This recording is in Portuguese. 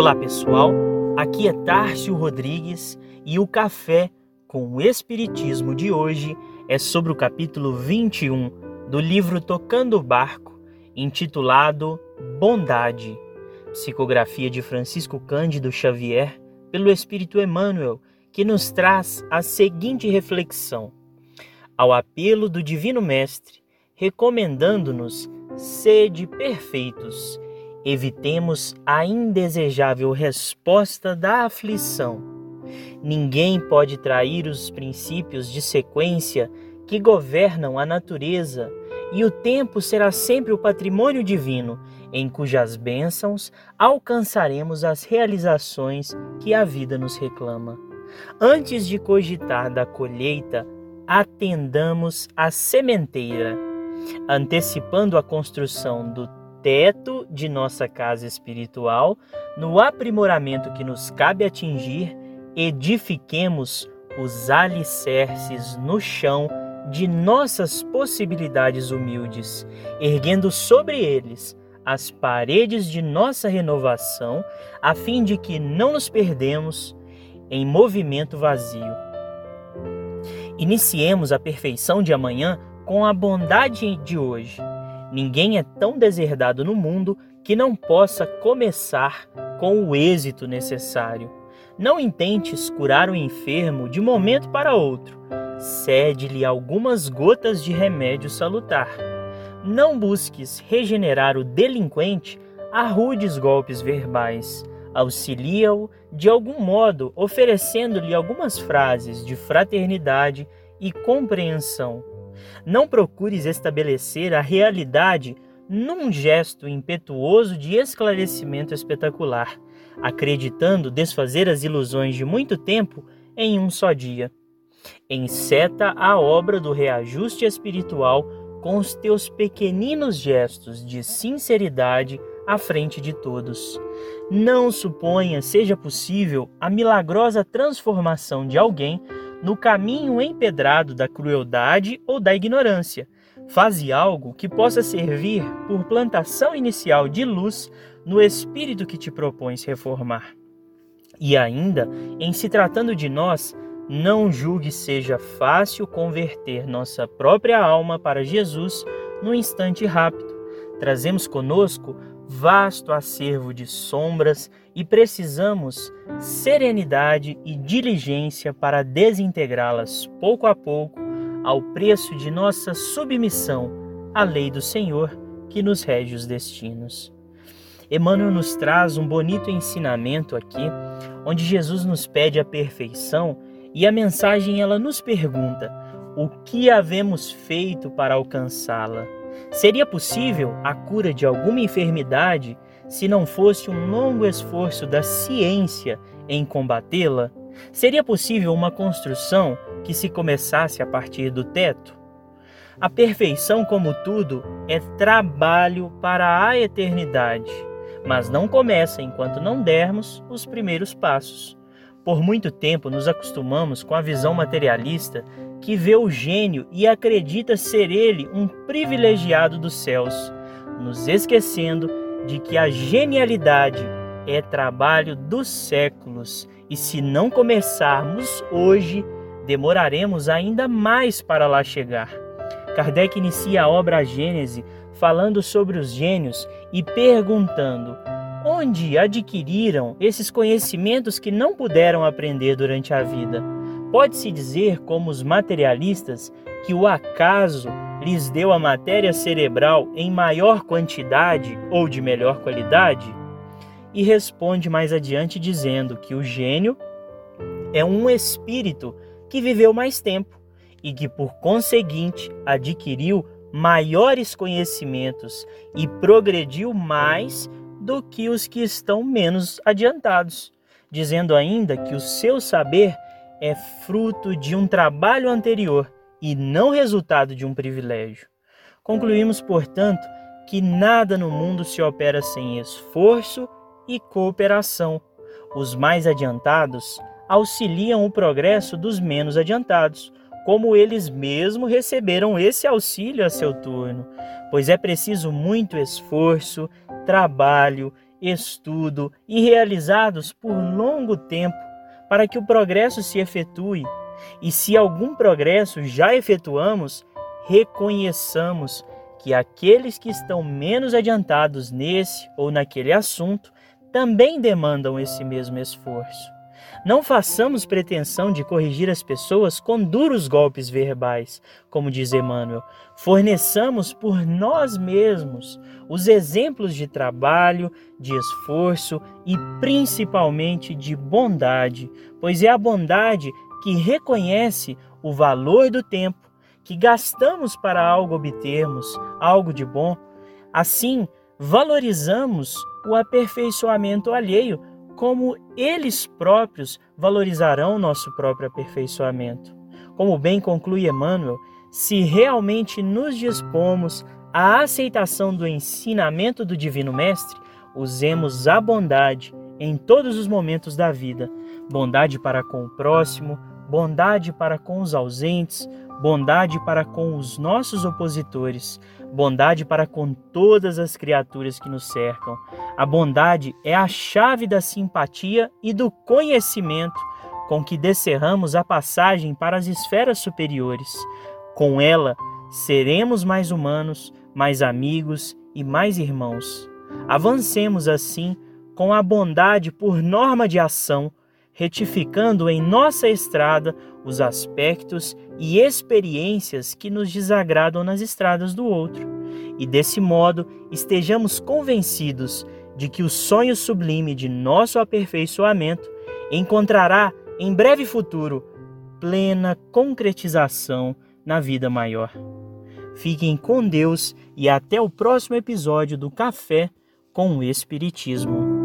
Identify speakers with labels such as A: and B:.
A: Olá pessoal, aqui é Tárcio Rodrigues e o café com o Espiritismo de hoje é sobre o capítulo 21 do livro Tocando o Barco, intitulado Bondade, psicografia de Francisco Cândido Xavier, pelo Espírito Emmanuel, que nos traz a seguinte reflexão. Ao apelo do Divino Mestre, recomendando-nos sede perfeitos, evitemos a indesejável resposta da aflição. Ninguém pode trair os princípios de sequência que governam a natureza, e o tempo será sempre o patrimônio divino, em cujas bênçãos alcançaremos as realizações que a vida nos reclama. Antes de cogitar da colheita, atendamos à sementeira, antecipando a construção do teto de nossa casa espiritual, no aprimoramento que nos cabe atingir, edifiquemos os alicerces no chão de nossas possibilidades humildes, erguendo sobre eles as paredes de nossa renovação, a fim de que não nos perdemos em movimento vazio. Iniciemos a perfeição de amanhã com a bondade de hoje. Ninguém é tão deserdado no mundo que não possa começar com o êxito necessário. Não intentes curar o enfermo de momento para outro. Cede-lhe algumas gotas de remédio salutar. Não busques regenerar o delinquente a rudes golpes verbais. Auxilia-o de algum modo, oferecendo-lhe algumas frases de fraternidade e compreensão. Não procures estabelecer a realidade num gesto impetuoso de esclarecimento espetacular, acreditando desfazer as ilusões de muito tempo em um só dia. Enceta a obra do reajuste espiritual com os teus pequeninos gestos de sinceridade à frente de todos. Não suponha seja possível a milagrosa transformação de alguém no caminho empedrado da crueldade ou da ignorância. Faze algo que possa servir por plantação inicial de luz no espírito que te propões reformar. E ainda, em se tratando de nós, não julgue seja fácil converter nossa própria alma para Jesus num instante rápido. Trazemos conosco vasto acervo de sombras e precisamos serenidade e diligência para desintegrá-las pouco a pouco ao preço de nossa submissão à lei do Senhor que nos rege os destinos. Emmanuel nos traz um bonito ensinamento aqui, onde Jesus nos pede a perfeição e a mensagem ela nos pergunta: o que havemos feito para alcançá-la? Seria possível a cura de alguma enfermidade se não fosse um longo esforço da ciência em combatê-la? Seria possível uma construção que se começasse a partir do teto? A perfeição, como tudo, é trabalho para a eternidade, mas não começa enquanto não dermos os primeiros passos. Por muito tempo nos acostumamos com a visão materialista que vê o gênio e acredita ser ele um privilegiado dos céus, nos esquecendo de que a genialidade é trabalho dos séculos e se não começarmos hoje, demoraremos ainda mais para lá chegar. Kardec inicia a obra Gênese falando sobre os gênios e perguntando onde adquiriram esses conhecimentos que não puderam aprender durante a vida. Pode-se dizer, como os materialistas, que o acaso lhes deu a matéria cerebral em maior quantidade ou de melhor qualidade? E responde mais adiante dizendo que o gênio é um espírito que viveu mais tempo e que, por conseguinte, adquiriu maiores conhecimentos e progrediu mais do que os que estão menos adiantados, dizendo ainda que o seu saber é fruto de um trabalho anterior e não resultado de um privilégio. Concluímos, portanto, que nada no mundo se opera sem esforço e cooperação. Os mais adiantados auxiliam o progresso dos menos adiantados, como eles mesmos receberam esse auxílio a seu turno, pois é preciso muito esforço, trabalho estudo e realizados por longo tempo para que o progresso se efetue. E se algum progresso já efetuamos, reconheçamos que aqueles que estão menos adiantados nesse ou naquele assunto também demandam esse mesmo esforço. Não façamos pretensão de corrigir as pessoas com duros golpes verbais, como diz Emmanuel. Forneçamos por nós mesmos os exemplos de trabalho, de esforço e principalmente de bondade, pois é a bondade que reconhece o valor do tempo que gastamos para algo obtermos, algo de bom. Assim, valorizamos o aperfeiçoamento alheio como eles próprios valorizarão nosso próprio aperfeiçoamento. Como bem conclui Emmanuel, se realmente nos dispomos à aceitação do ensinamento do Divino Mestre, usemos a bondade em todos os momentos da vida bondade para com o próximo, bondade para com os ausentes, bondade para com os nossos opositores, bondade para com todas as criaturas que nos cercam. A bondade é a chave da simpatia e do conhecimento com que descerramos a passagem para as esferas superiores. Com ela, seremos mais humanos, mais amigos e mais irmãos. Avancemos assim com a bondade por norma de ação retificando em nossa estrada os aspectos e experiências que nos desagradam nas estradas do outro, e desse modo estejamos convencidos de que o sonho sublime de nosso aperfeiçoamento encontrará em breve futuro plena concretização na vida maior. Fiquem com Deus e até o próximo episódio do Café com o Espiritismo.